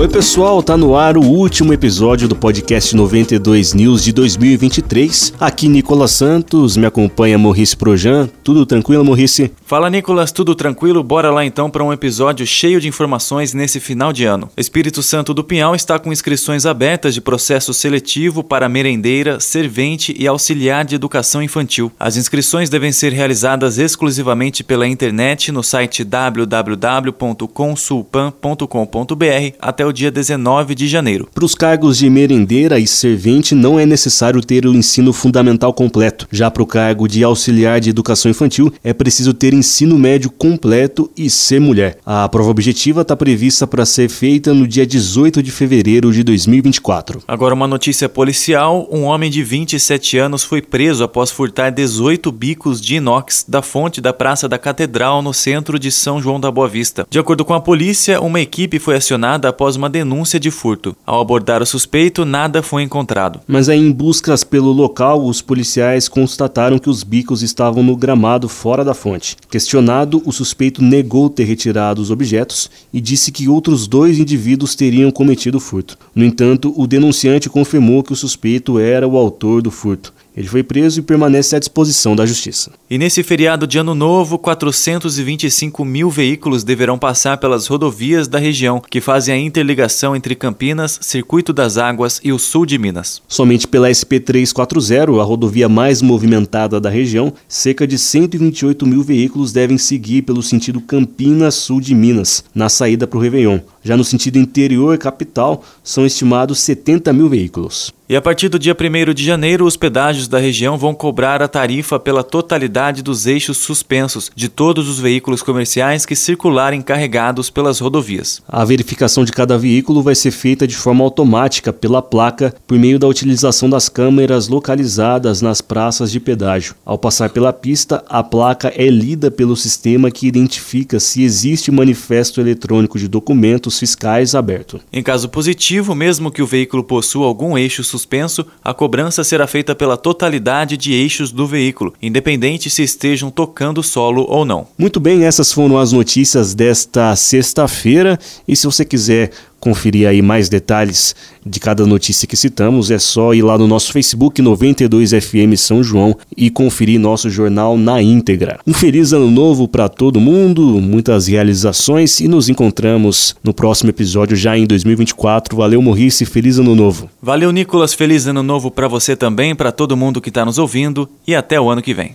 Oi, pessoal, tá no ar o último episódio do podcast 92 News de 2023. Aqui Nicolas Santos, me acompanha Maurice Projan. Tudo tranquilo, Maurice? Fala, Nicolas, tudo tranquilo? Bora lá então para um episódio cheio de informações nesse final de ano. Espírito Santo do Pinhal está com inscrições abertas de processo seletivo para merendeira, servente e auxiliar de educação infantil. As inscrições devem ser realizadas exclusivamente pela internet no site www.consulpan.com.br até o o dia 19 de janeiro. Para os cargos de merendeira e servente não é necessário ter o ensino fundamental completo. Já para o cargo de auxiliar de educação infantil é preciso ter ensino médio completo e ser mulher. A prova objetiva está prevista para ser feita no dia 18 de fevereiro de 2024. Agora uma notícia policial: um homem de 27 anos foi preso após furtar 18 bicos de inox da fonte da Praça da Catedral no centro de São João da Boa Vista. De acordo com a polícia, uma equipe foi acionada após uma denúncia de furto. Ao abordar o suspeito, nada foi encontrado. Mas aí, em buscas pelo local, os policiais constataram que os bicos estavam no gramado fora da fonte. Questionado, o suspeito negou ter retirado os objetos e disse que outros dois indivíduos teriam cometido o furto. No entanto, o denunciante confirmou que o suspeito era o autor do furto. Ele foi preso e permanece à disposição da Justiça. E nesse feriado de Ano Novo, 425 mil veículos deverão passar pelas rodovias da região, que fazem a interligação entre Campinas, Circuito das Águas e o sul de Minas. Somente pela SP340, a rodovia mais movimentada da região, cerca de 128 mil veículos devem seguir pelo sentido Campinas-sul de Minas, na saída para o Réveillon. Já no sentido interior capital, são estimados 70 mil veículos. E a partir do dia 1 de janeiro, os pedágios da região vão cobrar a tarifa pela totalidade dos eixos suspensos de todos os veículos comerciais que circularem carregados pelas rodovias. A verificação de cada veículo vai ser feita de forma automática pela placa por meio da utilização das câmeras localizadas nas praças de pedágio. Ao passar pela pista, a placa é lida pelo sistema que identifica se existe manifesto eletrônico de documentos fiscais aberto. Em caso positivo, mesmo que o veículo possua algum eixo suspenso, a cobrança será feita pela totalidade de eixos do veículo, independente se estejam tocando solo ou não. Muito bem, essas foram as notícias desta sexta-feira. E se você quiser conferir aí mais detalhes de cada notícia que citamos, é só ir lá no nosso Facebook 92FM São João e conferir nosso jornal na íntegra. Um feliz ano novo para todo mundo, muitas realizações e nos encontramos no próximo episódio já em 2024. Valeu, Morrice, feliz ano novo. Valeu, Nicolas, feliz ano novo para você também, para todo mundo que está nos ouvindo e até o ano que vem.